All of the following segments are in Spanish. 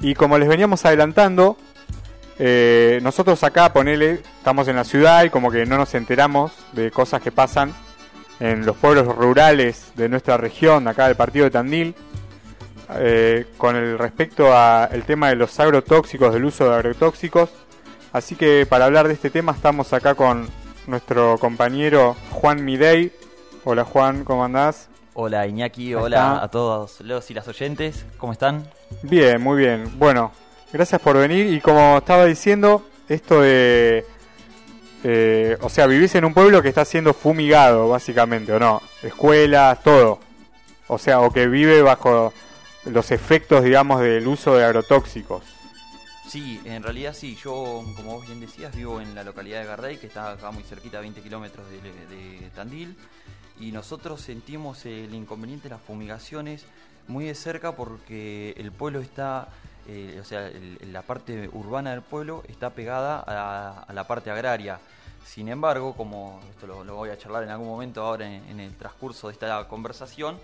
Y como les veníamos adelantando, eh, nosotros acá, ponele, estamos en la ciudad y como que no nos enteramos de cosas que pasan en los pueblos rurales de nuestra región, acá del partido de Tandil, eh, con el respecto al tema de los agrotóxicos, del uso de agrotóxicos. Así que para hablar de este tema estamos acá con nuestro compañero Juan Midey. Hola Juan, ¿cómo andás? Hola Iñaki, hola a todos los y las oyentes, ¿cómo están? Bien, muy bien. Bueno, gracias por venir y como estaba diciendo, esto de... Eh, o sea, vivís en un pueblo que está siendo fumigado, básicamente, ¿o no? Escuelas, todo. O sea, o que vive bajo los efectos, digamos, del uso de agrotóxicos. Sí, en realidad sí. Yo, como vos bien decías, vivo en la localidad de Gardey, que está acá muy cerquita, 20 kilómetros de Tandil y nosotros sentimos el inconveniente de las fumigaciones muy de cerca porque el pueblo está, eh, o sea, la parte urbana del pueblo está pegada a, la parte agraria. Sin embargo, como esto lo, voy a charlar en algún momento ahora en, el transcurso de esta conversación,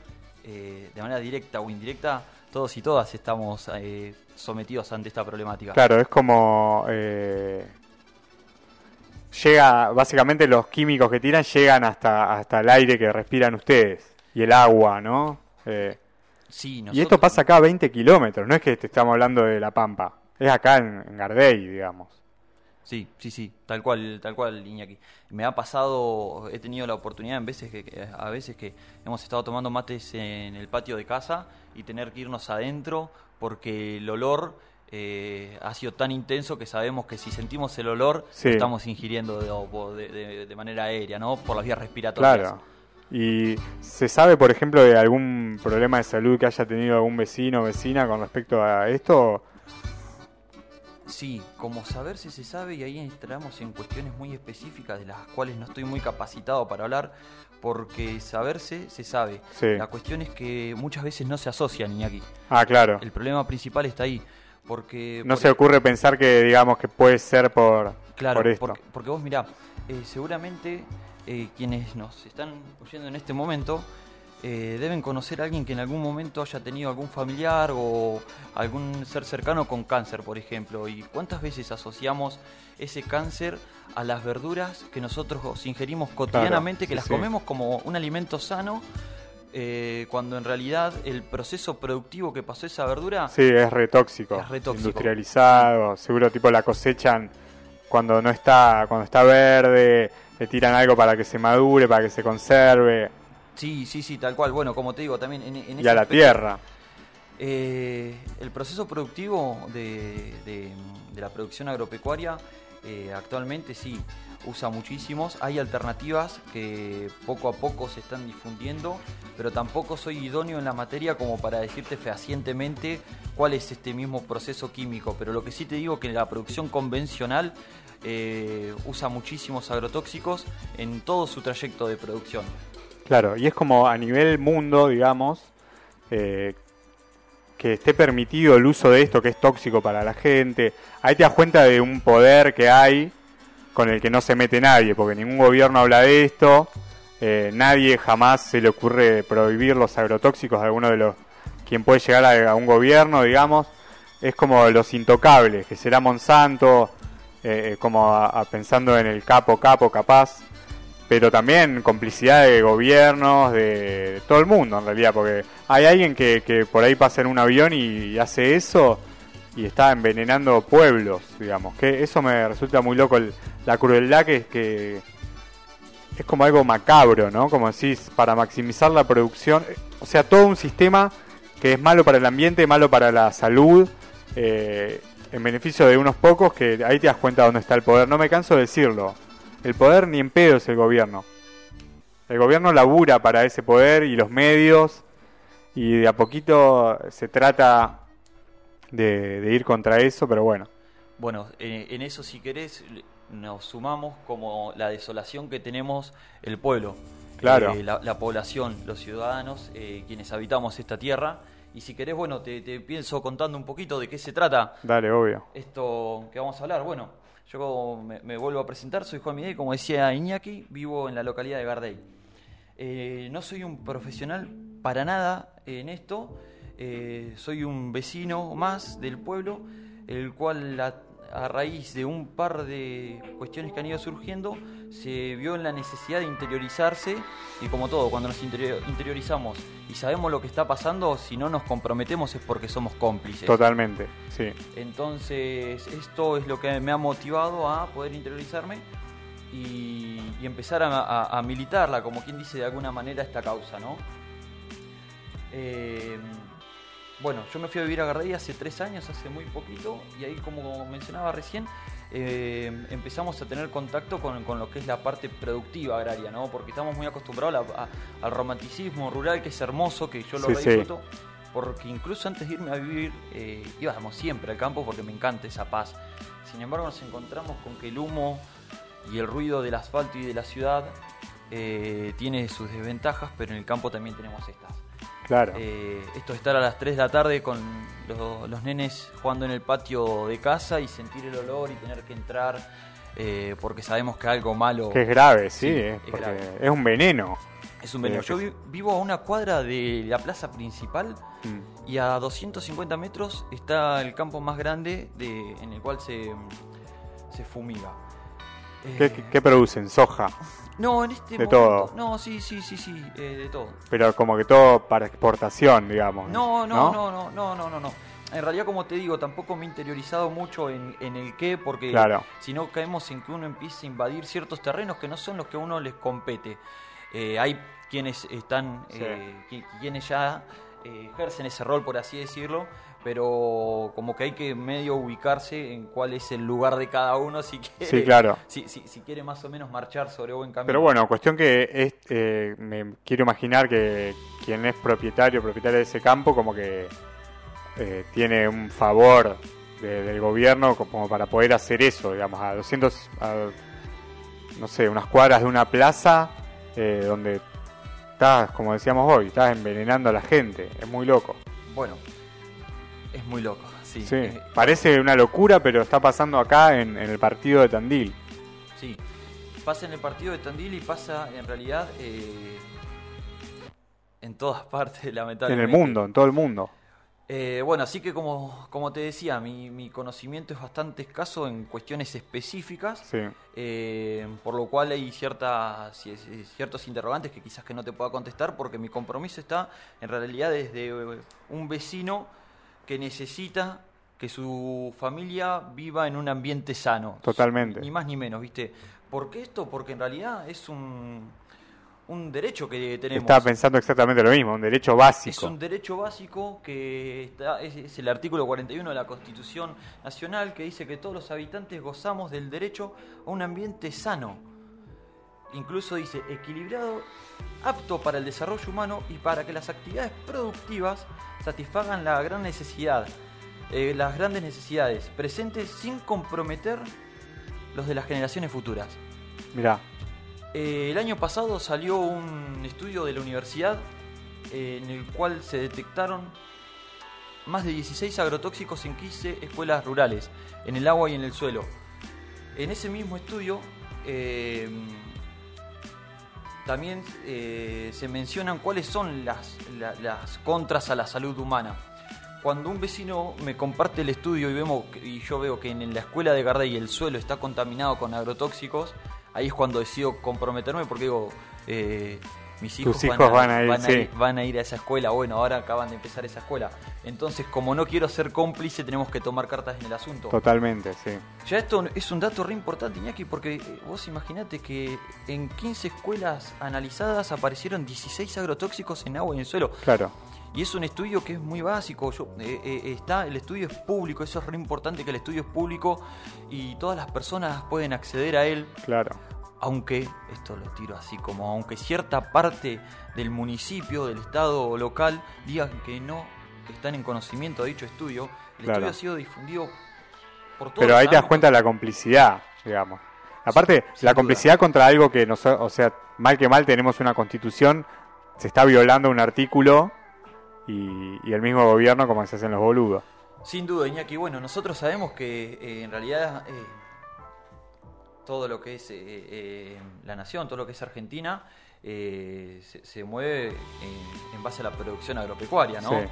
eh, de manera directa o indirecta, todos y todas estamos eh, sometidos ante esta problemática. Claro, es como llega, básicamente los químicos que tiran llegan hasta, hasta el aire que respiran ustedes y el agua, ¿no? Eh, sí, Y esto pasa acá a 20 kilómetros, no es que te estamos hablando de La Pampa, es acá en, Gardey, digamos. Sí, sí, sí, tal cual, tal cual, Iñaki. Me ha pasado, he tenido la oportunidad en veces que, a veces que hemos estado tomando mates en el patio de casa y tener que irnos adentro porque el olor eh, ha sido tan intenso que sabemos que si sentimos el olor, estamos ingiriendo de, manera aérea, ¿no? Por las vías respiratorias. Claro. ¿Y se sabe, por ejemplo, de algún problema de salud que haya tenido algún vecino o vecina con respecto a esto? Sí, como saber si se sabe y ahí entramos en cuestiones muy específicas de las cuales no estoy muy capacitado para hablar, porque saberse se sabe. La cuestión es que muchas veces no se asocian, Iñaki. Ah, claro. El problema principal está ahí. Porque, no se ocurre pensar que digamos que puede ser por, claro, esto. Porque, vos mirá, eh, seguramente eh, quienes nos están oyendo en este momento eh, deben conocer a alguien que en algún momento haya tenido algún familiar o algún ser cercano con cáncer, por ejemplo. ¿Y cuántas veces asociamos ese cáncer a las verduras que nosotros ingerimos cotidianamente, que las comemos como un alimento sano? Eh, cuando en realidad el proceso productivo que pasó esa verdura... Sí, es retóxico. Es Industrializado, seguro tipo la cosechan cuando no está, cuando está verde, le tiran algo para que se madure, para que se conserve. Sí, sí, sí, tal cual. Bueno, como te digo, también en, Y a la tierra. Eh, el proceso productivo de, la producción agropecuaria eh, actualmente sí usa muchísimos. Hay alternativas que poco a poco se están difundiendo, pero tampoco soy idóneo en la materia como para decirte fehacientemente cuál es este mismo proceso químico. Pero lo que sí te digo que la producción convencional eh, usa muchísimos agrotóxicos en todo su trayecto de producción. Claro, y es como a nivel mundo, digamos, eh, que esté permitido el uso de esto que es tóxico para la gente. Ahí te das cuenta de un poder que hay con el que no se mete nadie, porque ningún gobierno habla de esto, eh, nadie jamás se le ocurre prohibir los agrotóxicos de alguno de los quien puede llegar a, un gobierno, digamos, es como los intocables, que será Monsanto, eh, como pensando en el capo capo capaz, pero también complicidad de gobiernos, de, todo el mundo en realidad, porque hay alguien que, que por ahí pasa en un avión y hace eso y está envenenando pueblos, digamos. Que eso me resulta muy loco, la crueldad que, que es como algo macabro, ¿no? Como decís, para maximizar la producción, o sea, todo un sistema que es malo para el ambiente, malo para la salud, eh, en beneficio de unos pocos, que ahí te das cuenta dónde está el poder. No me canso de decirlo. El poder ni en pedo es el gobierno. El gobierno labura para ese poder y los medios, y de a poquito se trata de, ir contra eso, pero bueno. Bueno, en eso si querés nos sumamos como la desolación que tenemos el pueblo. Claro. Eh, la, población, los ciudadanos, eh, quienes habitamos esta tierra. Y si querés, bueno, te, pienso contando un poquito de qué se trata. Dale, obvio. Esto que vamos a hablar. Bueno, yo me, vuelvo a presentar, soy Juan Miguel, como decía Iñaki, vivo en la localidad de Gardey. Eh, no soy un profesional para nada en esto, eh, soy un vecino más del pueblo, el cual a, a raíz de un par de cuestiones que han ido surgiendo, se vio en la necesidad de interiorizarse y como todo, cuando nos interior- interiorizamos y sabemos lo que está pasando, si no nos comprometemos es porque somos cómplices. Totalmente, sí. Entonces, esto es lo que me ha motivado a poder interiorizarme y, y empezar a, a- a militarla, como quien dice de alguna manera, esta causa, ¿no? Eh, bueno, yo me fui a vivir a Gardey hace tres años, hace muy poquito, y ahí, como mencionaba recién, eh, empezamos a tener contacto con, con lo que es la parte productiva agraria, ¿no? Porque estamos muy acostumbrados a la- a- al romanticismo rural, que es hermoso, que yo lo sí. disfruto, porque incluso antes de irme a vivir, eh, íbamos siempre al campo porque me encanta esa paz. Sin embargo, nos encontramos con que el humo y el ruido del asfalto y de la ciudad eh, tiene sus desventajas, pero en el campo también tenemos estas. Claro. Eh, esto de estar a las 3 de la tarde con los, los nenes jugando en el patio de casa y sentir el olor y tener que entrar eh, porque sabemos que algo malo que es grave, sí, Sí, es, es porque grave. es un veneno. es un veneno. Eh, Yo vi- vivo a una cuadra de la plaza principal Mm. y a 250 metros está el campo más grande de, en el cual se, se fumiga. ¿Qué, Eh, producen? Soja. No, en este de momento. todo? No, sí, sí, sí, sí, eh, de todo. Pero como que todo para exportación, digamos. No, no, no, no, no, no, no, no. En realidad, como te digo, tampoco me he interiorizado mucho en, en el qué, porque Claro. si no caemos en que uno empiece a invadir ciertos terrenos que no son los que a uno les compete. Eh, hay quienes están, Sí. eh, qui- quienes ya ejercen ese rol, por así decirlo, pero como que hay que medio ubicarse en cuál es el lugar de cada uno si quiere, Sí, claro. si, si, si quiere más o menos marchar sobre buen camino. Pero bueno, cuestión que es, eh, me quiero imaginar que quien es propietario, propietario de ese campo, como que eh, tiene un favor de- del gobierno como para poder hacer eso, digamos, a 200, a, no sé, unas cuadras de una plaza eh, donde estás, como decíamos hoy, estás envenenando a la gente, es muy loco. Bueno, es muy loco, sí. Sí, Eh, parece una locura, pero está pasando acá en, en el partido de Tandil. Sí, pasa en el partido de Tandil y pasa en realidad eh, en todas partes, En lamentablemente. el mundo, en todo el mundo. Eh, bueno, así que como, como te decía, mi, mi conocimiento es bastante escaso en cuestiones específicas, Sí, eh, por lo cual hay ciertas, ci- ci- ciertos interrogantes que quizás que no te pueda contestar, porque mi compromiso está en realidad desde eh, un vecino que necesita que su familia viva en un ambiente sano. Totalmente. Ni más ni menos, ¿viste? ¿Por qué esto? Porque en realidad es un, un derecho que tenemos. estaba pensando exactamente lo mismo, un derecho Es básico. un derecho básico que está, es, es el artículo 41 de la Constitución Nacional que dice que todos los habitantes gozamos del derecho a un ambiente sano. Incluso dice equilibrado, apto para el desarrollo humano y para que las actividades productivas satisfagan la gran necesidad, eh, las grandes necesidades presentes sin comprometer los de las generaciones futuras. Mirá, Eh, el año pasado salió un estudio de la universidad eh, en el cual se detectaron más de 16 agrotóxicos en 15 escuelas rurales, en el agua y en el suelo. En ese mismo estudio eh, también eh, se mencionan cuáles son las, la- las contras a la salud humana. Cuando un vecino me comparte el estudio y, vemos, y yo veo que en la escuela de Gardey el suelo está contaminado con agrotóxicos, ahí es cuando decido comprometerme porque digo, eh, mis hijos, Tus hijos van a ir, van, a sí. ir, van a ir a esa escuela. Bueno, ahora acaban de empezar esa escuela. Entonces, como no quiero ser cómplice, tenemos que tomar cartas en el asunto. totalmente, sí. Ya esto es un dato re importante, Iñaki, porque eh, vos imaginate que en 15 escuelas analizadas aparecieron 16 agrotóxicos en agua y en suelo. Claro, Y es un estudio que es muy básico. Yo, eh, eh, está, el estudio es público, eso es re importante que el estudio es público y todas las personas pueden acceder a él. claro. Aunque, esto lo tiro así como, aunque cierta parte del municipio, del estado local, digan que no están en conocimiento de dicho estudio, el Claro. estudio ha sido difundido por todos Pero ahí te das cuenta de la complicidad, digamos. Aparte, la duda. complicidad contra algo que, nos, o sea, mal que mal tenemos una constitución, se está violando un artículo y, y el mismo gobierno como se hacen los boludos. Sin duda, Iñaki. Bueno, nosotros sabemos que eh, en realidad eh, todo lo que es eh, eh, la nación, todo lo que es Argentina, eh, se, se mueve en, en base a la producción agropecuaria, ¿no? Sí.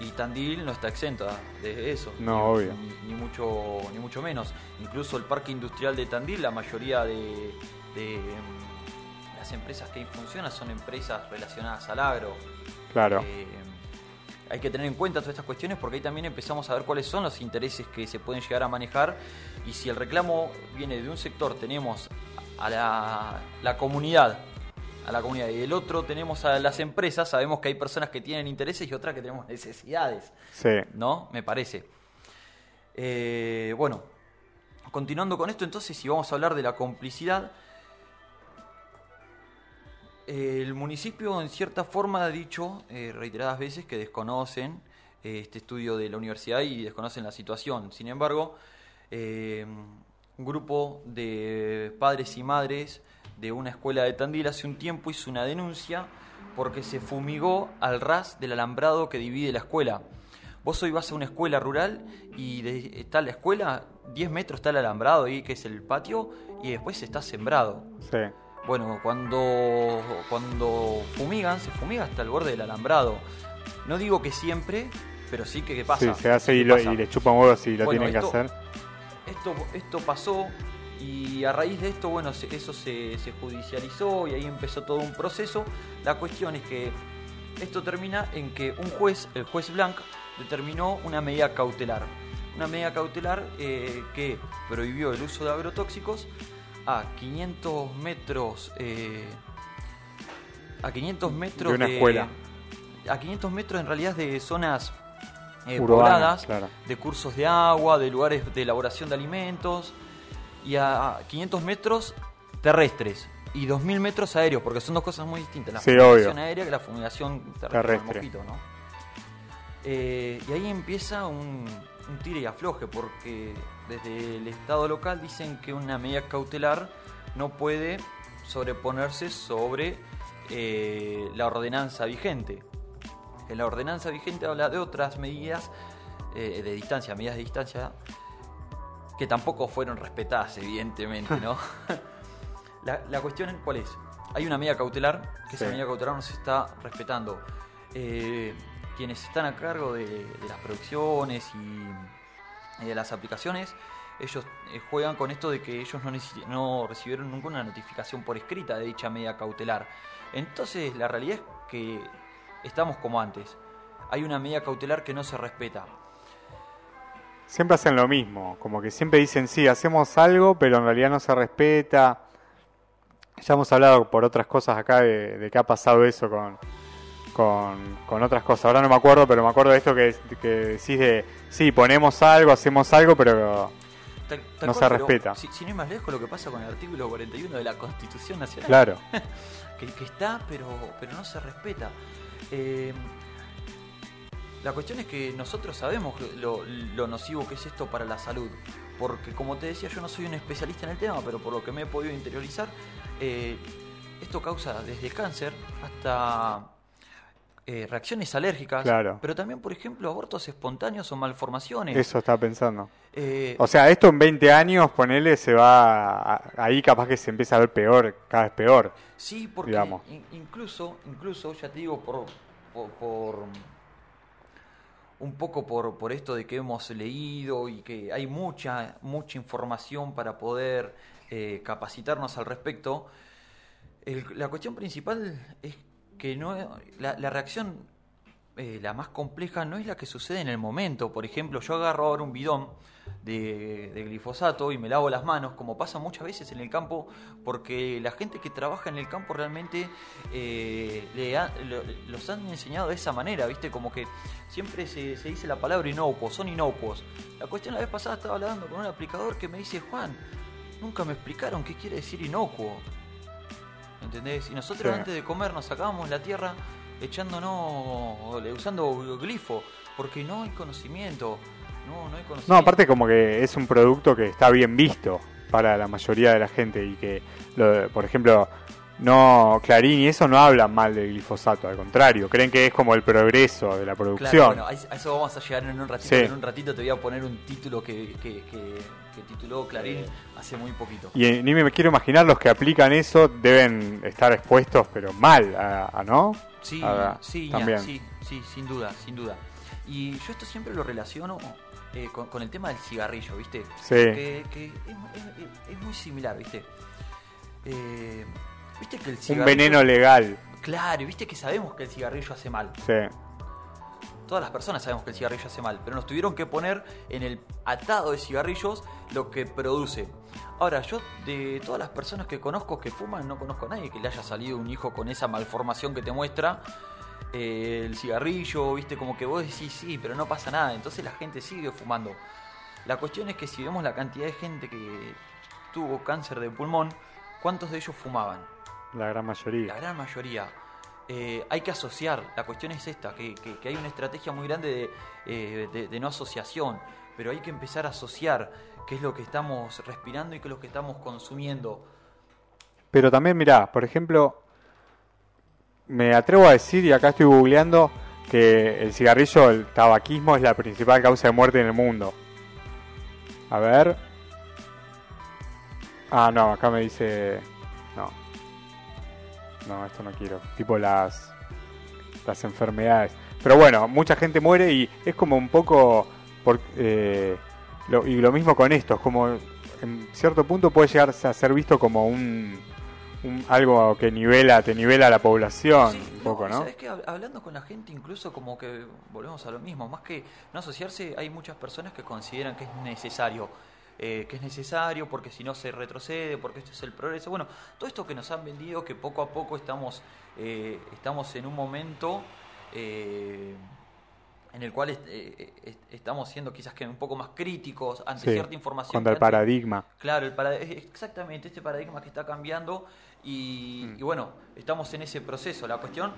Y Tandil no está exento de eso. No, ni, obvio. Ni, mucho, ni mucho menos. Incluso el parque industrial de Tandil, la mayoría de, de mm, las empresas que ahí funcionan son empresas relacionadas al agro. Claro. Hay que tener en cuenta todas estas cuestiones porque ahí también empezamos a ver cuáles son los intereses que se pueden llegar a manejar y si el reclamo viene de un sector tenemos a la, la comunidad a la comunidad y el otro tenemos a las empresas sabemos que hay personas que tienen intereses y otras que tenemos necesidades Sí. ¿no? Me parece. Eh, bueno, continuando con esto, entonces, si vamos a hablar de la complicidad, el municipio, en cierta forma, ha dicho eh, reiteradas veces que desconocen eh, este estudio de la universidad y desconocen la situación. Sin embargo, eh, un grupo de padres y madres de una escuela de Tandil hace un tiempo hizo una denuncia porque se fumigó al ras del alambrado que divide la escuela. Vos hoy vas a una escuela rural y de- está la escuela, 10 metros está el alambrado ahí, que es el patio, y después está sembrado. Sí. Bueno, cuando, cuando fumigan, se fumiga hasta el borde del alambrado. No digo que siempre, pero sí que, que pasa. Sí, se hace y, que lo- y le chupan huevos si lo Bueno, tienen que esto- hacer. Esto, esto pasó y a raíz de esto, bueno, eso se, se judicializó y ahí empezó todo un proceso. La cuestión es que esto termina en que un juez, el juez Blanc, determinó una medida cautelar. Una medida cautelar eh, que prohibió el uso de agrotóxicos a 500 metros. eh, a 500 metros De una escuela. A 500 metros en realidad de zonas eh, pobladas, claro. de cursos de agua, de lugares de elaboración de alimentos, y a 500 metros terrestres y 2000 metros aéreos, porque son dos cosas muy distintas. La Sí, fumigación obvio. aérea que la fumigación terrestre. Terrestre. Eh, y ahí empieza un, un tire y afloje, porque desde el Estado local dicen que una medida cautelar no puede sobreponerse sobre eh, la ordenanza vigente. En la ordenanza vigente habla de otras medidas eh, de distancia, medidas de distancia que tampoco fueron respetadas, evidentemente, ¿no? la, la cuestión, ¿cuál es? Hay una medida cautelar, que esa medida cautelar no se está respetando. Eh, quienes están a cargo de, de las producciones y, de las aplicaciones, ellos eh, juegan con esto de que ellos no, no recibieron nunca una notificación por escrita de dicha medida cautelar. Entonces, la realidad es que estamos como antes. Hay una medida cautelar que no se respeta. Siempre hacen lo mismo, como que siempre dicen, sí, hacemos algo, pero en realidad no se respeta. Ya hemos hablado por otras cosas acá de, de que ha pasado eso con, con, con otras cosas. Ahora no me acuerdo, pero me acuerdo de esto que, que decís de, sí, ponemos algo, hacemos algo, pero Tal- tal No cual, se pero respeta. Si, si no es más lejos lo que pasa con el artículo 41 de la Constitución Nacional. claro, que, que está, pero, pero no se respeta. Eh, la cuestión es que nosotros sabemos lo, lo nocivo que es esto para la salud. Porque como te decía, yo no soy un especialista en el tema, pero por lo que me he podido interiorizar, eh, esto causa desde cáncer hasta eh, reacciones alérgicas, Claro. pero también, por ejemplo, abortos espontáneos o malformaciones. eso estaba pensando. Eh, O sea, esto en 20 años, ponele, se va, a- ahí capaz que se empieza a ver peor, cada vez peor. Sí, porque digamos. in- incluso, incluso, ya te digo, por, por, por- un poco por, por esto de que hemos leído y que hay mucha, mucha información para poder eh, capacitarnos al respecto, el- la cuestión principal es que no la, la reacción eh, la más compleja no es la que sucede en el momento. Por ejemplo, yo agarro ahora un bidón de, glifosato y me lavo las manos, como pasa muchas veces en el campo, porque la gente que trabaja en el campo realmente eh, le los han enseñado de esa manera, ¿viste? Como que siempre se, se dice la palabra inocuo, son inocuos. La cuestión la vez pasada estaba hablando con un aplicador que me dice, Juan, nunca me explicaron qué quiere decir inocuo. ¿Entendés? Y nosotros Sí. antes de comer nos sacábamos la tierra echándonos, usando glifo, porque no hay conocimiento. No, no hay conocimiento. No, aparte como que es un producto que está bien visto para la mayoría de la gente y que, lo- por ejemplo, no Clarín y eso no hablan mal del glifosato, al contrario, creen que es como el progreso de la producción. Claro, bueno, a eso- vamos a llegar en un ratito. Sí. En un ratito te voy a poner un título que, que, que- que tituló Clarín hace muy poquito. Y eh, ni me quiero imaginar los que aplican eso deben estar expuestos, pero mal, a, a- ¿no? Sí, sí, también. sí, sí, sin duda, sin duda. Y yo esto siempre lo relaciono eh, con, el tema del cigarrillo, ¿viste? Sí. Que, es, muy similar, ¿viste? Eh, ¿Viste que el cigarrillo... Un veneno legal. Claro, viste que sabemos que el cigarrillo hace mal. Sí. Todas las personas sabemos que el cigarrillo hace mal, pero nos tuvieron que poner en el atado de cigarrillos lo que produce. Ahora, yo de todas las personas que conozco que fuman, no conozco a nadie que le haya salido un hijo con esa malformación que te muestra eh, el cigarrillo, viste, como que vos decís sí, pero no pasa nada, entonces la gente sigue fumando. La cuestión es que si vemos la cantidad de gente que tuvo cáncer de pulmón, ¿cuántos de ellos fumaban? La gran mayoría. La gran mayoría. Eh, hay que asociar, la cuestión es esta, que, hay una estrategia muy grande eh, de, de, no asociación, pero hay que empezar a asociar qué es lo que estamos respirando y qué es lo que estamos consumiendo. Pero también, mirá, por ejemplo, me atrevo a decir, y acá estoy googleando, que el cigarrillo, el tabaquismo es la principal causa de muerte en el mundo. A ver. Ah, no, acá me dice... No. No, esto no quiero. Tipo las... Las enfermedades. Pero bueno, mucha gente muere y es como un poco... Por, eh, y lo mismo con esto, es como en cierto punto puede llegar a ser visto como un algo que nivela, te nivela a la población un poco, ¿no? que hablando con la gente incluso como que volvemos a lo mismo, más que no asociarse, hay muchas personas que consideran que es necesario. Eh, que es necesario porque si no se retrocede, porque esto es el progreso. Bueno, todo esto que nos han vendido, que poco a poco estamos, eh, estamos en un momento eh, en el cual estamos siendo quizás que un poco más críticos ante cierta información. Contra el paradigma. Claro, el exactamente este paradigma que está cambiando Mm. Y, bueno, estamos en ese proceso. La cuestión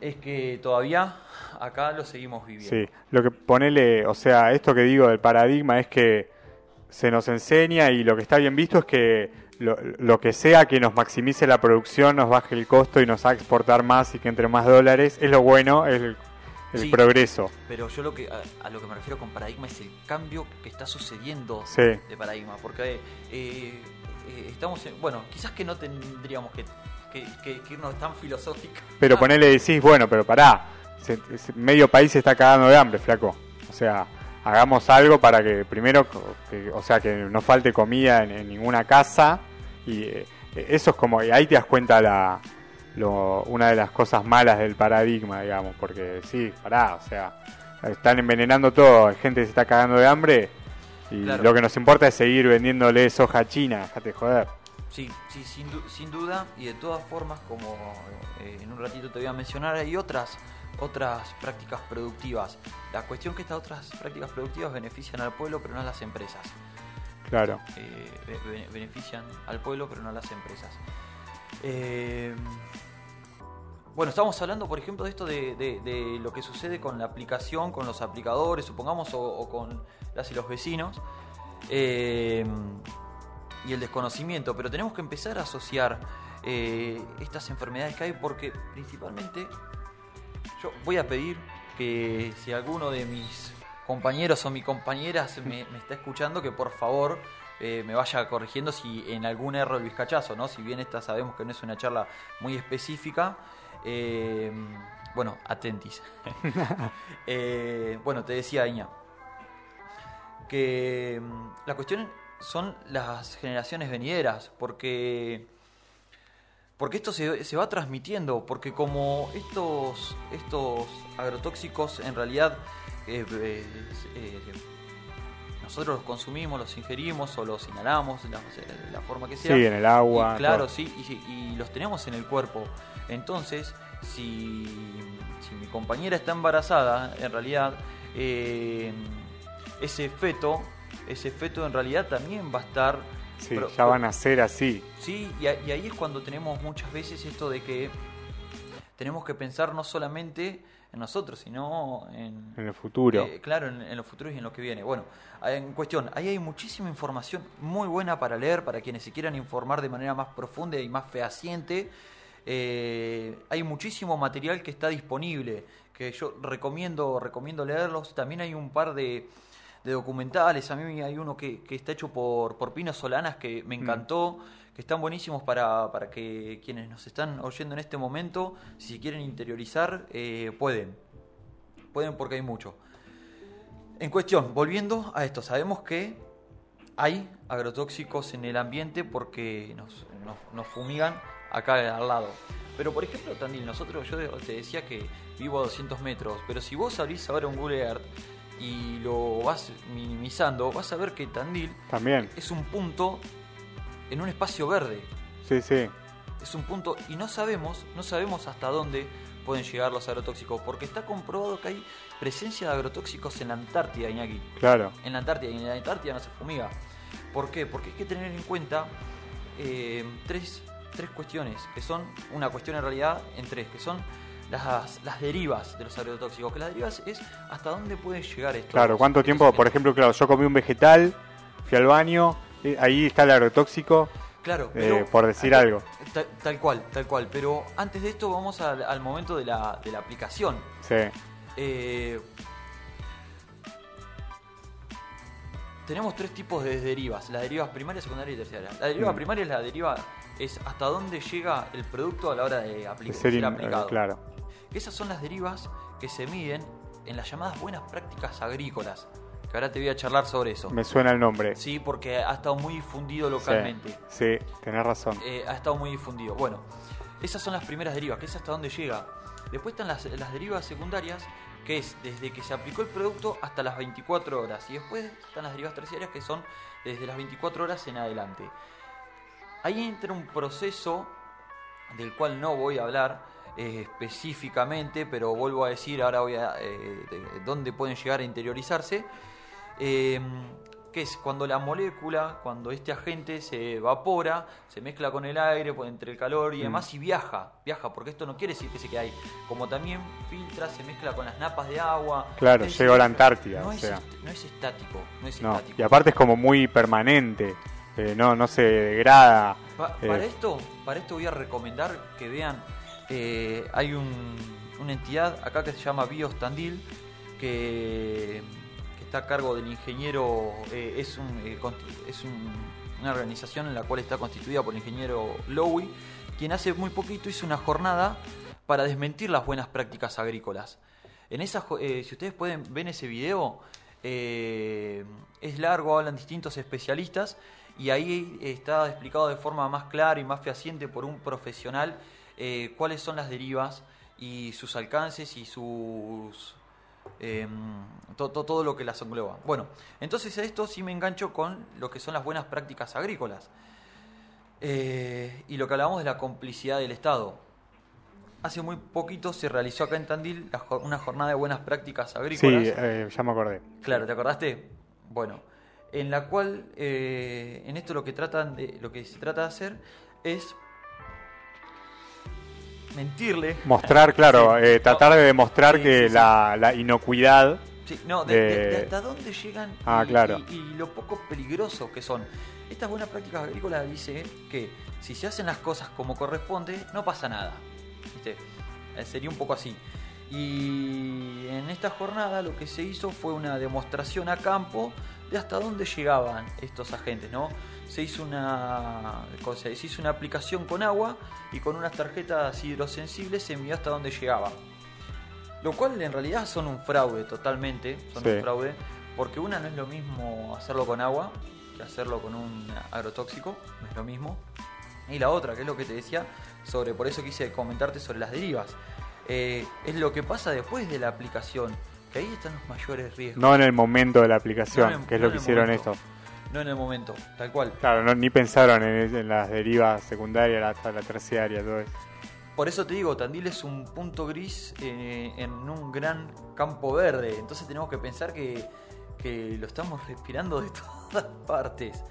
es que todavía acá lo seguimos viviendo. Sí, lo que ponele, o sea, esto que digo del paradigma es que se nos enseña y lo que está bien visto es que lo, que sea que nos maximice la producción, nos baje el costo y nos haga exportar más y que entre más dólares, es lo bueno, es el, progreso. Pero yo lo que a, lo que me refiero con paradigma es el cambio que está sucediendo de paradigma, porque eh, eh, estamos en, bueno, quizás que no tendríamos que, irnos tan filosóficos. Pero ah. ponele decís, bueno, pero pará, medio país se está cagando de hambre, flaco. O sea, hagamos algo para que primero, o sea, que no falte comida en, ninguna casa y eh, eso es como, ahí te das cuenta la, una de las cosas malas del paradigma, digamos, porque sí, pará, o sea, están envenenando todo, hay gente que se está cagando de hambre y lo que nos importa es seguir vendiéndole soja china, déjate joder. Sí, sí, sin, duda. Y de todas formas, como eh, en un ratito te voy a mencionar, hay otras, otras prácticas productivas. La cuestión que estas otras prácticas productivas benefician al pueblo, pero no a las empresas. Claro. Eh, benefician al pueblo, pero no a las empresas. Eh, bueno, estamos hablando, por ejemplo, de esto de, lo que sucede con la aplicación, con los aplicadores, supongamos, o, con las y los vecinos, eh, y el desconocimiento. Pero tenemos que empezar a asociar eh, estas enfermedades que hay, porque principalmente yo voy a pedir que si alguno de mis compañeros o mis compañeras me, está escuchando, que por favor eh, me vaya corrigiendo si en algún error el vizcachazo, ¿no? Si bien esta sabemos que no es una charla muy específica, eh, bueno, atentis. Eh, bueno, te decía, Iña, que mm, la cuestión son las generaciones venideras, porque, porque esto se, se va transmitiendo, porque como estos, estos agrotóxicos en realidad eh, nosotros los consumimos, los ingerimos o los inhalamos, de la, forma que sea. Sí, en el agua. claro, sí, y, los tenemos en el cuerpo. Entonces, si, mi compañera está embarazada, en realidad, eh, ese feto, ese feto en realidad también va a estar... Sí, ya van a ser así. Sí, y, ahí es cuando tenemos muchas veces esto de que tenemos que pensar no solamente en nosotros, sino en, en el futuro. Eh, claro, en, los futuros y en lo que viene. Bueno, en cuestión, ahí hay muchísima información muy buena para leer, para quienes se quieran informar de manera más profunda y más fehaciente. Eh, hay muchísimo material que está disponible, que yo recomiendo, recomiendo leerlos. También hay un par de, documentales, a mí hay uno que, está hecho por, por Pino Solanas que me mm. encantó, que están buenísimos para, para que quienes nos están oyendo en este momento, si quieren interiorizar, eh, pueden pueden porque hay mucho. En cuestión, volviendo a esto, sabemos que hay agrotóxicos en el ambiente porque nos, nos, nos fumigan acá al lado. Pero por ejemplo, Tandil, nosotros, yo te decía que vivo a 200 metros, pero si vos abrís ahora un Google Earth y lo vas minimizando, vas a ver que Tandil También. es un punto en un espacio verde. Sí, sí. Es un punto y no sabemos, no sabemos hasta dónde pueden llegar los agrotóxicos, porque está comprobado que hay presencia de agrotóxicos en la Antártida, Iñaki. Claro. En la Antártida, y en la Antártida no se fumiga. ¿Por qué? Porque hay que tener en cuenta eh, tres, tres cuestiones, que son una cuestión en realidad en tres, que son las, las derivas de los agrotóxicos. Que las derivas es hasta dónde puede llegar esto. Claro, ¿cuánto tiempo? Por ejemplo, claro, yo comí un vegetal, fui al baño, eh, ahí está el agrotóxico, Claro, eh, por decir tal- algo. Tal, tal cual, tal cual. Pero antes de esto vamos al, al momento de la, de la aplicación. Sí, Eh, tenemos tres tipos de derivas, las derivas primaria, secundaria y terciaria. La deriva Mm. primaria es la deriva es hasta dónde llega el producto a la hora de, de apli- ser ser in- eh, aplicado. claro. Esas son las derivas que se miden en las llamadas buenas prácticas agrícolas. Que ahora te voy a charlar sobre eso. Me suena el nombre. Sí, porque ha estado muy difundido localmente. Sí, sí, tenés razón. Eh, ha estado muy difundido. Bueno, esas son las primeras derivas, que es hasta dónde llega. Después están las, las derivas secundarias, que es desde que se aplicó el producto hasta las 24 horas. Y después están las derivas terciarias, que son desde las 24 horas en adelante. Ahí entra un proceso del cual no voy a hablar eh, específicamente, pero vuelvo a decir, ahora voy a eh, de dónde pueden llegar a interiorizarse, eh, que es cuando la molécula, cuando este agente se evapora, se mezcla con el aire, pues, entre el calor y Mm. demás, y viaja, viaja, porque esto no quiere decir que se quede ahí, como también filtra, se mezcla con las napas de agua. Claro, Es llegó a la Antártida, No, o es, sea. no es estático, no es No, estático. y aparte es como muy permanente, no, no se degrada. Pa- para esto, para esto voy a recomendar que vean, eh, hay un- una entidad acá que se llama Bios Tandil, que, está a cargo del ingeniero, eh, eh, es un- una organización en la cual está constituida por el ingeniero Lowy, quien hace muy poquito hizo una jornada para desmentir las buenas prácticas agrícolas. En esa, si ustedes pueden ven ese video, es largo, hablan distintos especialistas y ahí está explicado de forma más clara y más fehaciente por un profesional eh, cuáles son las derivas y sus alcances y sus eh, to- to- todo lo que las engloba. Bueno, entonces a esto sí me engancho con lo que son las buenas prácticas agrícolas Eh, y lo que hablábamos de la complicidad del Estado. Hace muy poquito se realizó acá en Tandil la una jornada de buenas prácticas Sí, agrícolas. eh, ya me acordé. Claro, ¿te acordaste? Bueno, en la cual en esto lo que tratan de, lo que se trata de hacer es mentirle. Mostrar, claro, eh, tratar de demostrar que. La, la inocuidad, Sí, no, de, de- de de- hasta dónde llegan Ah, y, claro. y- y lo poco peligrosos que son. Estas buenas prácticas agrícolas dice que si se hacen las cosas como corresponde, no pasa nada. ¿Viste? Eh, Sería un poco así. Y en esta jornada lo que se hizo fue una demostración a campo de hasta dónde llegaban estos agentes, ¿no? Se hizo una, se hizo una aplicación con agua y con unas tarjetas hidrosensibles se midió hasta dónde llegaba. Lo cual en realidad son un fraude totalmente, son Sí. un fraude, porque una no es lo mismo hacerlo con agua que hacerlo con un agrotóxico, no es lo mismo. Y la otra, que es lo que te decía, sobre, por eso quise comentarte sobre las derivas, eh, es lo que pasa después de la aplicación, que ahí están los mayores riesgos. no en el momento de la aplicación, No el- que es no lo que hicieron momento. esto. No en el momento, tal cual. Claro, no, ni pensaron en, en las derivas secundarias hasta la terciaria, todo eso. Por eso te digo, Tandil es un punto gris eh, en un gran campo verde. Entonces tenemos que pensar que, que lo estamos respirando de todas partes.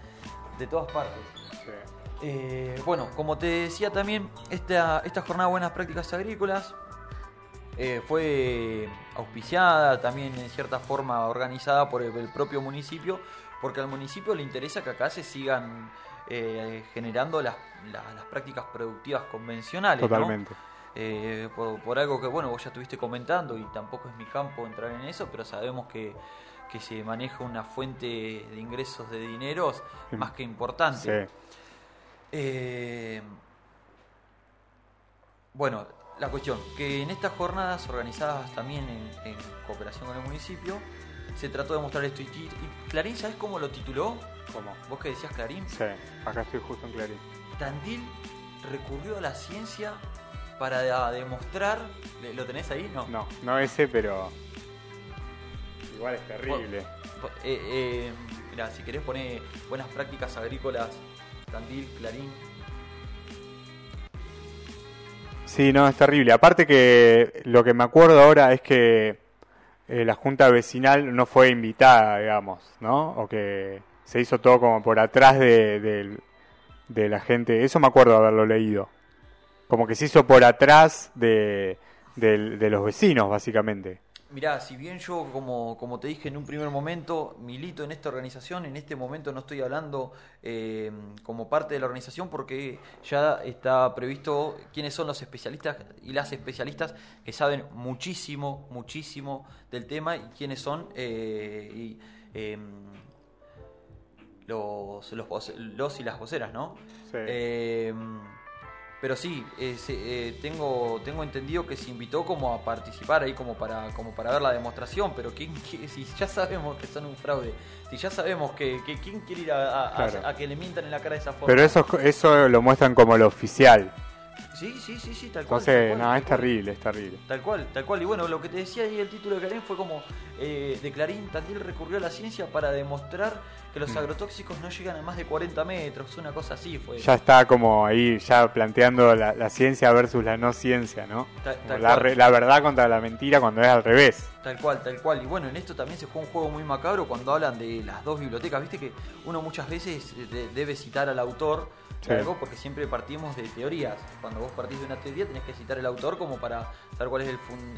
De todas partes. Eh, bueno, como te decía también, esta, esta jornada de buenas prácticas agrícolas eh, fue auspiciada, también en cierta forma organizada por el, el propio municipio, porque al municipio le interesa que acá se sigan eh, generando las, las- las prácticas productivas convencionales. ¿no? Totalmente. Eh, por, por algo que, bueno, vos ya estuviste comentando y tampoco es mi campo entrar en eso, pero sabemos que, que se maneja una fuente de ingresos de dineros Sí. más que importante. Sí. Bueno, la cuestión, que en estas jornadas organizadas también en, en cooperación con el municipio, se trató de mostrar esto. Y, Clarín, ¿sabes cómo lo tituló? ¿Cómo? Vos que decías Clarín. Sí, acá estoy justo en Clarín. Tandil recurrió a la ciencia para demostrar. ¿le- ¿Lo tenés ahí? No. No, no ese, pero. Igual es terrible. Eh, eh, mirá, si querés poner buenas prácticas agrícolas, Tandil, Clarín. Sí, no, es terrible. Aparte que lo que me acuerdo ahora es que eh, la junta vecinal no fue invitada, digamos, ¿no? O que se hizo todo como por atrás de, del- de la gente. Eso me acuerdo de haberlo leído. Como que se hizo por atrás de, de los vecinos, básicamente. Mirá, si bien yo, como, como te dije en un primer momento, milito en esta organización, en este momento no estoy hablando eh, como parte de la organización porque ya está previsto quiénes son los especialistas y las especialistas que saben muchísimo, muchísimo del tema y quiénes son eh, y, em, los, los, los y las voceras, ¿no? Sí. Pero sí, eh, eh, tengo, tengo entendido que se invitó como a participar ahí como para, como para ver la demostración, pero ¿quién, quiere- si ya sabemos que son un fraude, si ya sabemos que, que quién quiere ir a, a- a- Claro. a que le mientan en la cara de esa forma. Pero eso, eso lo muestran como lo oficial. Sí, sí, sí, sí, tal cual. Entonces, tal cual, no, es terrible, es terrible. Tal cual, tal cual. Y bueno, lo que te decía ahí el título de Clarín fue como eh, de Clarín Tandil recurrió a la ciencia para demostrar que los Mm. agrotóxicos no llegan a más de 40 metros, una cosa así fue. Ya está como ahí, ya planteando la, la ciencia versus la no ciencia, ¿no? Tal la, re- la verdad contra la mentira cuando es al revés. Tal cual, tal cual. Y bueno, en esto también se juega un juego muy macabro cuando hablan de las dos bibliotecas. Viste que uno muchas veces eh, de- debe citar al autor Sí. porque siempre partimos de teorías. Cuando vos partís de una teoría tenés que citar el autor como para saber cuál es el fun-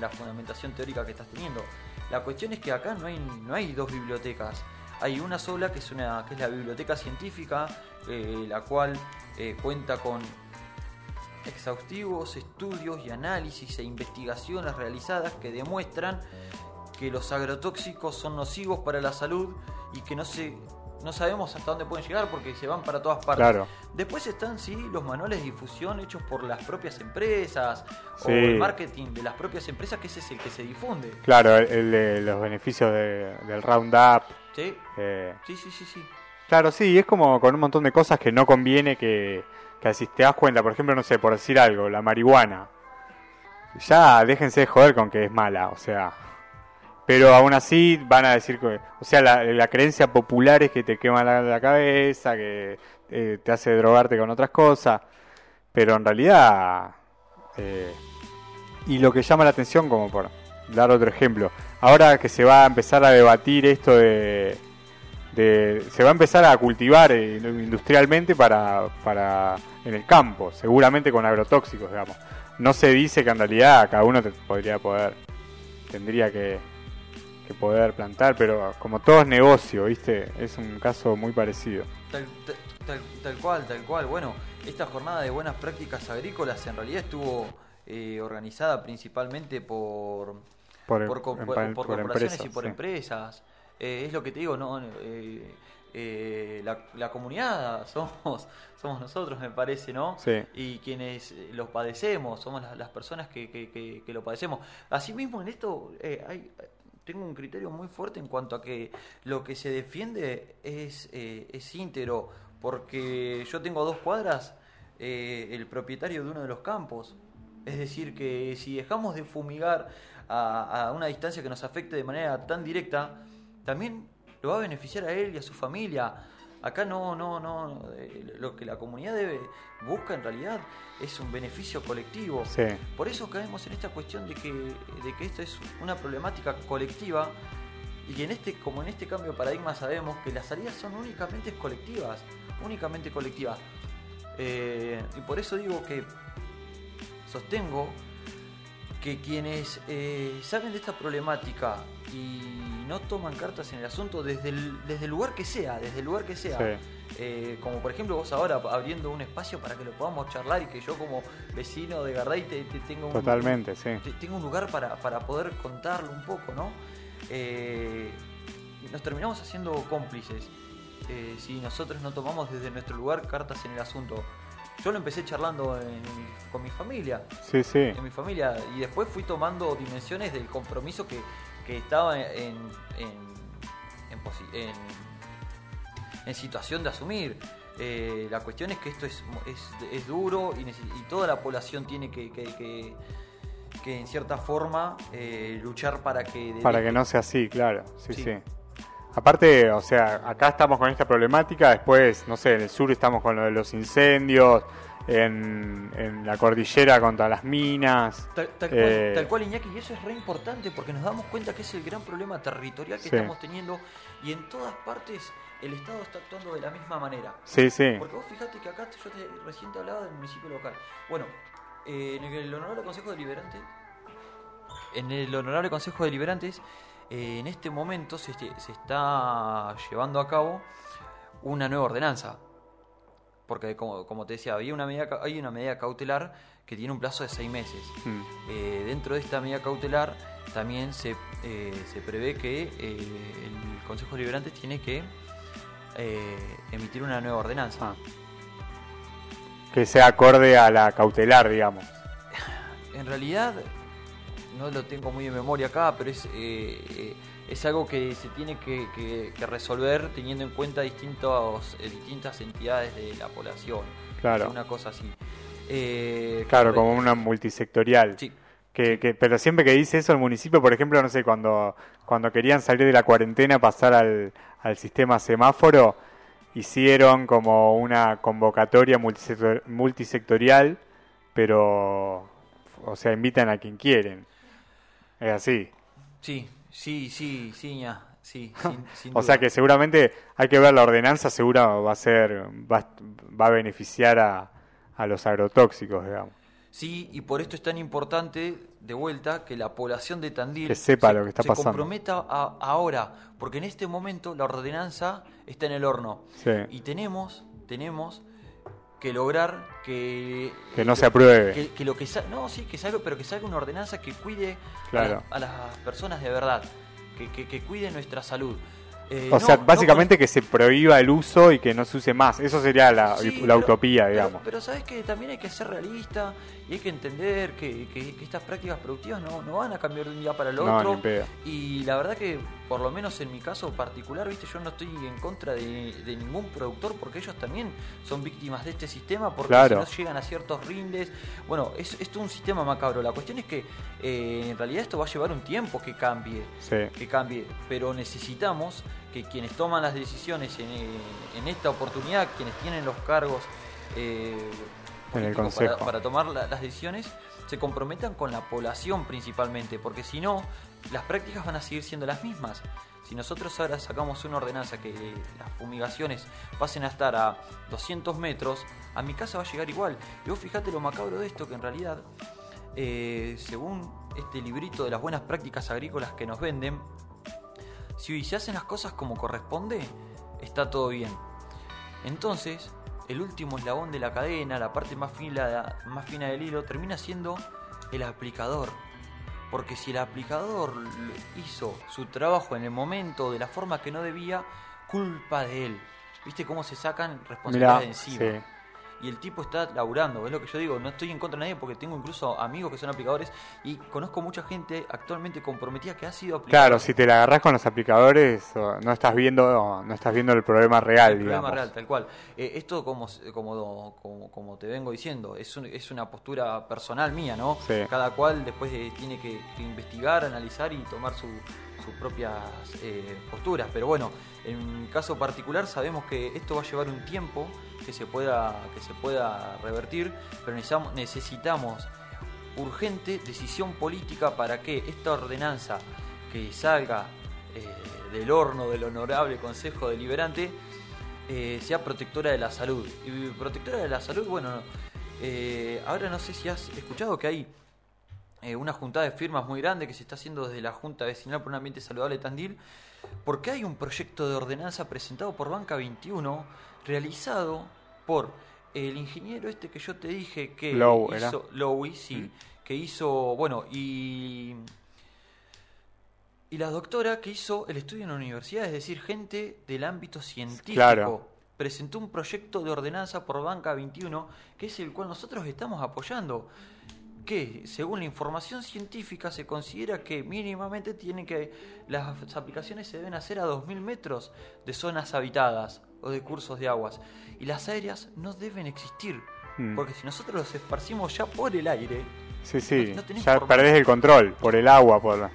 la fundamentación teórica que estás teniendo. La cuestión es que acá no hay, dos bibliotecas. Hay una sola que es, una, que es la biblioteca científica, eh, la cual eh, cuenta con exhaustivos estudios y análisis e investigaciones realizadas que demuestran que los agrotóxicos son nocivos para la salud y que no se no sabemos hasta dónde pueden llegar porque se van para todas partes. Claro. Después están sí los manuales de difusión hechos por las propias empresas o Sí. el marketing de las propias empresas que ese es el que se difunde. Claro, el, el de los beneficios de- del Roundup. ¿Sí? eh, Sí, sí, sí, sí. Claro, sí, es como con un montón de cosas que no conviene que, que si te das cuenta, por ejemplo, no sé, por decir algo, la marihuana. Ya déjense de joder con que es mala, o sea. Pero aún así van a decir que, o sea, la, creencia popular es que te quema la, la cabeza, que eh, te hace drogarte con otras cosas. Pero en realidad, eh, y lo que llama la atención, como por dar otro ejemplo, ahora que se va a empezar a debatir esto de, de- se va a empezar a cultivar eh, industrialmente para, para en el campo, seguramente con agrotóxicos, digamos. No se dice que en realidad cada uno te- podría poder, tendría que, que poder plantar, pero como todo es negocio, ¿viste? Es un caso muy parecido. Tal, tal, cual, tal cual. Bueno, esta jornada de buenas prácticas agrícolas en realidad estuvo eh, organizada principalmente por, Por, por, corporaciones empresas, y por sí. empresas. Eh, es lo que te digo, ¿no? Eh, eh, la, la comunidad somos, somos nosotros, me parece, ¿no? Sí. Y quienes los padecemos, somos las, las personas que, que, que- que lo padecemos. Asimismo, en esto eh, hay, tengo un criterio muy fuerte en cuanto a que lo que se defiende es, eh, es íntegro, porque yo tengo dos cuadras eh, el propietario de uno de los campos. Es decir, que si dejamos de fumigar a, a una distancia que nos afecte de manera tan directa, también lo va a beneficiar a él y a su familia. Acá no, no, no, eh, lo que la comunidad debe, busca en realidad es un beneficio colectivo. Sí. Por eso caemos en esta cuestión de que, de que esto es una problemática colectiva y que en este, como en este cambio de paradigma sabemos que las salidas son únicamente colectivas, únicamente colectivas. Eh, y por eso digo que sostengo que quienes eh, saben de esta problemática y no toman cartas en el asunto desde el, desde el lugar que sea, desde el lugar que sea, Sí. eh, como por ejemplo vos ahora abriendo un espacio para que lo podamos charlar y que yo como vecino de Garday te, te tenga un, Totalmente, sí. te- tengo un lugar para, para poder contarlo un poco, ¿no? Eh, nos terminamos haciendo cómplices eh, si nosotros no tomamos desde nuestro lugar cartas en el asunto. Yo lo empecé charlando con mi familia. Sí, sí. En mi familia. Y después fui tomando dimensiones del compromiso que, estaba en, en, en, situación de asumir. Eh, la cuestión es que esto es, es, duro y, toda la población tiene que, que, que, en cierta forma eh, luchar para que... Para que no sea así, claro. sí. sí. Aparte, o sea, acá estamos con esta problemática, después, no sé, en el sur estamos con lo de los incendios, en, la cordillera contra las minas. Tal, eh, cual, Iñaki, y eso es re importante porque nos damos cuenta que es el gran problema territorial que estamos teniendo y en todas partes el Estado está actuando de la misma manera. Sí, sí. Porque vos fíjate que acá yo te, recién te hablaba del municipio local. Bueno, eh, en el Honorable Consejo Deliberante, en el Honorable Consejo de Deliberantes, eh, en este momento se, se está llevando a cabo una nueva ordenanza porque como, como, te decía, había una medida, hay una medida cautelar que tiene un plazo de seis meses. Hmm. Eh, dentro de esta medida cautelar también se, eh, se prevé que el Consejo Liberante tiene que emitir una nueva ordenanza. Ah. Que sea acorde a la cautelar, digamos. En realidad, no lo tengo muy en memoria acá, pero es es algo que se tiene que, resolver teniendo en cuenta distintos, eh, distintas entidades de la población. Claro. Una cosa así. Eh, claro, como una multisectorial. Sí. Que, pero siempre que dice eso el municipio, por ejemplo, no sé, cuando, cuando querían salir de la cuarentena, pasar al, al sistema semáforo, hicieron como una convocatoria multisectorial, pero, o sea, invitan a quien quieren. Es así. Sí, Sí, sí, sí, ya. Sí, o sea que seguramente hay que ver la ordenanza, segura va a ser, va, va a beneficiar a, a, los agrotóxicos, digamos. Sí, y por esto es tan importante, de vuelta, que la población de Tandil que sepa lo que está se pasando. comprometa ahora, porque en este momento la ordenanza está en el horno. Sí. Y tenemos, tenemos que lograr que que no se apruebe que, lo que no sí que salga pero que salga una ordenanza que cuide a, a, las personas de verdad que, que, que cuide nuestra salud eh, o sea, básicamente que se prohíba el uso y que no se use más. Eso sería la, utopía, digamos. Pero, sabes que también hay que ser realista y hay que entender que, estas prácticas productivas no, no, van a cambiar de un día para el otro. y la verdad que, por lo menos en mi caso particular, viste, yo no estoy en contra de, ningún productor porque ellos también son víctimas de este sistema porque si no llegan a ciertos rindes. Bueno, es, es un sistema macabro. La cuestión es que eh, en realidad esto va a llevar un tiempo que cambie. Que cambie. Pero necesitamos que quienes toman las decisiones en, en esta oportunidad, quienes tienen los cargos eh, en el consejo. Para, tomar las decisiones, se comprometan con la población principalmente, porque si no, las prácticas van a seguir siendo las mismas. Si nosotros ahora sacamos una ordenanza que las fumigaciones pasen a estar a 200 metros, a mi casa va a llegar igual. Y vos fijate lo macabro de esto, que en realidad, eh, según este librito de las buenas prácticas agrícolas que nos venden, si se hacen las cosas como corresponde, está todo bien. Entonces, el último eslabón de la cadena, la parte más fina, más fina del hilo, termina siendo el aplicador. Porque si el aplicador hizo su trabajo en el momento de la forma que no debía, culpa de él. ¿Viste cómo se sacan responsabilidades encima? Y el tipo está laburando. Es lo que yo digo, no estoy en contra de nadie porque tengo incluso amigos que son aplicadores y conozco mucha gente actualmente comprometida que ha sido aplicador. Claro, si te la agarras con los aplicadores, no estás viendo no estás viendo el problema real, el problema real, tal cual. Eh, esto, como, como, como, te vengo diciendo, es, es una postura personal mía, ¿no? Cada cual después tiene que, investigar, analizar y tomar sus propias eh, posturas. Pero bueno, en mi caso particular sabemos que esto va a llevar un tiempo que se pueda, que se pueda revertir, pero necesitamos, necesitamos urgente decisión política para que esta ordenanza que salga eh, del horno del honorable Consejo Deliberante eh, sea protectora de la salud. Y protectora de la salud, bueno, ahora no sé si has escuchado que hay una juntada de firmas muy grande que se está haciendo desde la Junta Vecinal por un Ambiente Saludable Tandil, porque hay un proyecto de ordenanza presentado por Banca 21 realizado por el ingeniero este que yo te dije que hizo Lowy, sí, mm. que hizo, bueno, y y la doctora que hizo el estudio en la universidad, es decir, gente del ámbito científico. presentó un proyecto de ordenanza por Banca 21, que es el cual nosotros estamos apoyando que según la información científica se considera que mínimamente tienen que las aplicaciones se deben hacer a 2000 metros de zonas habitadas o de cursos de aguas y las aéreas no deben existir Mm. porque si nosotros los esparcimos ya por el aire Sí, sí. no ya perdés el control por el agua, por la...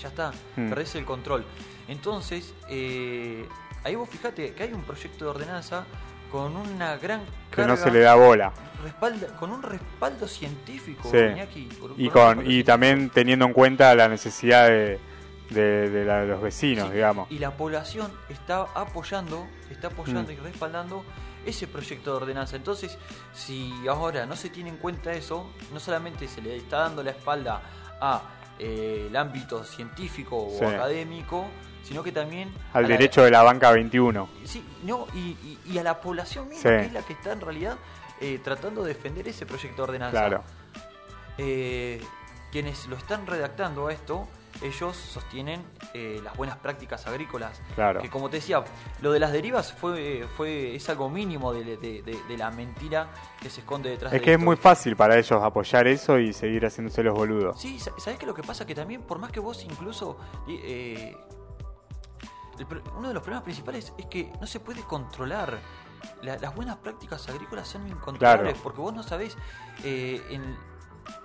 ya está, Mm. perdés el control. Entonces, eh, ahí vos fijate que hay un proyecto de ordenanza con una gran que carga, no se le da bola. respalda- con un respaldo científico, Sí. Iñaki, por- Y, con, respaldo y científico. también teniendo en cuenta la necesidad de, de- de la- de los vecinos, Sí, digamos. Y la población está apoyando, está apoyando Mm. y respaldando ese proyecto de ordenanza. Entonces, si ahora no se tiene en cuenta eso, no solamente se le está dando la espalda a eh, el ámbito científico Sí. o académico, sino que también Al la- derecho de la banca 21. Sí, no, y, y- y a la población misma, Sí. que es la que está en realidad eh, tratando de defender ese proyecto de ordenanza. Claro. Eh, quienes lo están redactando a esto, ellos sostienen eh, las buenas prácticas agrícolas. Claro. Que como te decía, lo de las derivas fue, fue es algo mínimo de, de- de- de la mentira que se esconde detrás Es de que es esto. muy fácil para ellos apoyar eso y seguir haciéndose los boludos. Sí, sa- ¿sabes qué? Lo que pasa que también, por más que vos incluso... eh, el uno de los problemas principales es que no se puede controlar. La- las buenas prácticas agrícolas son incontrolables Claro. porque vos no sabés eh, en,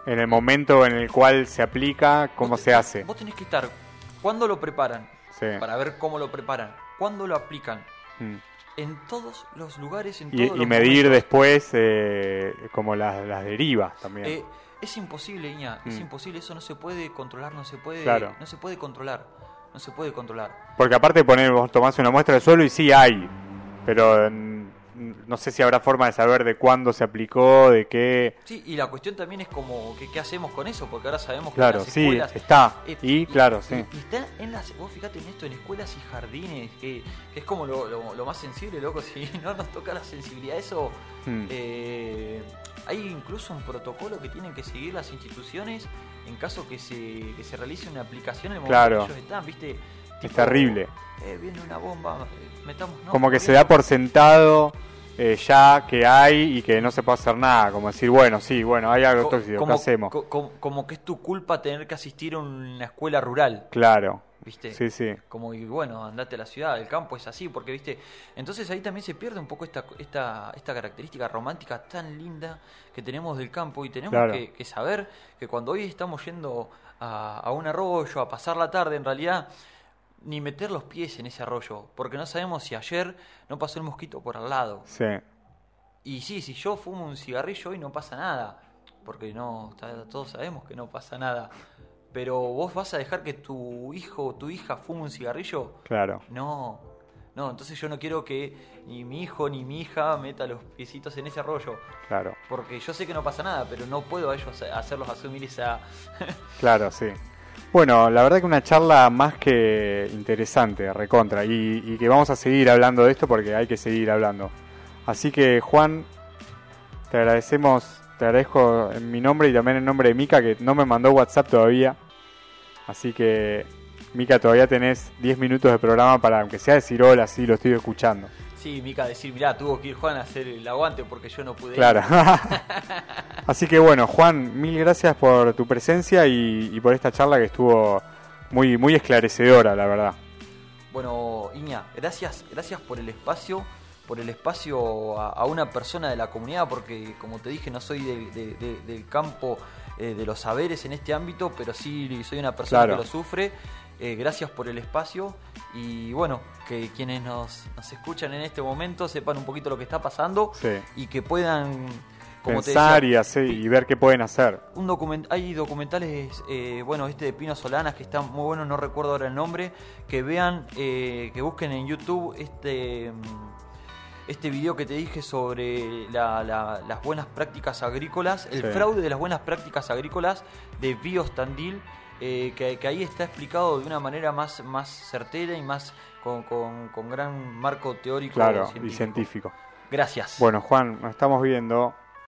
En el momento en el cual se aplica, cómo Vos se te- hace. Vos tenés que estar. ¿Cuándo lo preparan? Sí. Para ver cómo lo preparan. ¿Cuándo lo aplican? Mm. En todos los lugares, en Y, todos y los medir momentos. después eh, como las, las derivas también. Eh, es imposible, Iña. Es Mm. imposible. Eso no se puede controlar. No se puede. Claro. No se puede controlar. No se puede controlar. Porque aparte poner, vos tomás una muestra de suelo y sí hay, pero mm, no sé si habrá forma de saber de cuándo se aplicó, de qué. Sí, y la cuestión también es como que qué hacemos con eso, porque ahora sabemos que Claro, en las sí, escuelas está. Eh, Y claro, sí. Y, está en las, vos fíjate en esto, en escuelas y jardines, que, que es como lo, lo- lo más sensible, loco, si no nos toca la sensibilidad, eso, Mm. eh, hay incluso un protocolo que tienen que seguir las instituciones en caso que se, que se realice una aplicación en el momento Claro. que ellos están, viste. Es terrible. Eh, viene una bomba, eh, metamos... no, como que se da por sentado eh, ya que hay y que no se puede hacer nada. Como decir, bueno, sí, bueno, hay algo Co- tóxico, como, ¿qué hacemos? co- como, como que es tu culpa tener que asistir a una escuela rural, Claro, ¿viste? sí, sí. Como, y bueno, andate a la ciudad, el campo es así, porque, viste, entonces ahí también se pierde un poco esta, esta, esta característica romántica tan linda que tenemos del campo y tenemos Claro. que, que saber que cuando hoy estamos yendo a, a un arroyo, a pasar la tarde, en realidad, ni meter los pies en ese arroyo, porque no sabemos si ayer no pasó el mosquito por al lado. Sí, Y sí, si yo fumo un cigarrillo hoy no pasa nada, porque no, todos sabemos que no pasa nada. Pero vos vas a dejar que tu hijo o tu hija fume un cigarrillo? claro. No, no, entonces yo no quiero que ni mi hijo ni mi hija meta los piecitos en ese arroyo, Claro, porque yo sé que no pasa nada, pero no puedo a ellos hacerlos asumir esa... claro, sí. Bueno, la verdad que una charla más que interesante, recontra, y, y que vamos a seguir hablando de esto porque hay que seguir hablando. Así que Juan, te agradecemos, te agradezco en mi nombre y también en nombre de Mica que no me mandó WhatsApp todavía. Así que Mica, todavía tenés 10 minutos de programa para, aunque sea decir hola, sí, lo estoy escuchando. Sí, Mica, decir, mirá, tuvo que ir Juan a hacer el aguante porque yo no pude ir". Claro. Así que bueno, Juan, mil gracias por tu presencia y, y por esta charla que estuvo muy, muy esclarecedora, la verdad. Bueno, Iña, gracias, gracias por el espacio, por el espacio a, a una persona de la comunidad, porque como te dije, no soy de- de- de- del campo eh, de los saberes en este ámbito, pero sí soy una persona Claro. que lo sufre. Eh, gracias por el espacio y bueno, que quienes nos, nos escuchan en este momento sepan un poquito lo que está pasando Sí. y que puedan, como Pensar te y, decía, hacer, y ver qué pueden hacer. un document hay documentales, eh, bueno, este de Pino Solanas que está muy bueno, no recuerdo ahora el nombre, que vean, eh, que busquen en YouTube este mm, este video que te dije sobre la- la- las buenas prácticas agrícolas, el Sí. fraude de las buenas prácticas agrícolas de Bios Tandil, eh, que, que ahí está explicado de una manera más, más certera y más con, con- con gran marco teórico Claro, y científico. Gracias. Bueno, Juan, nos estamos viendo.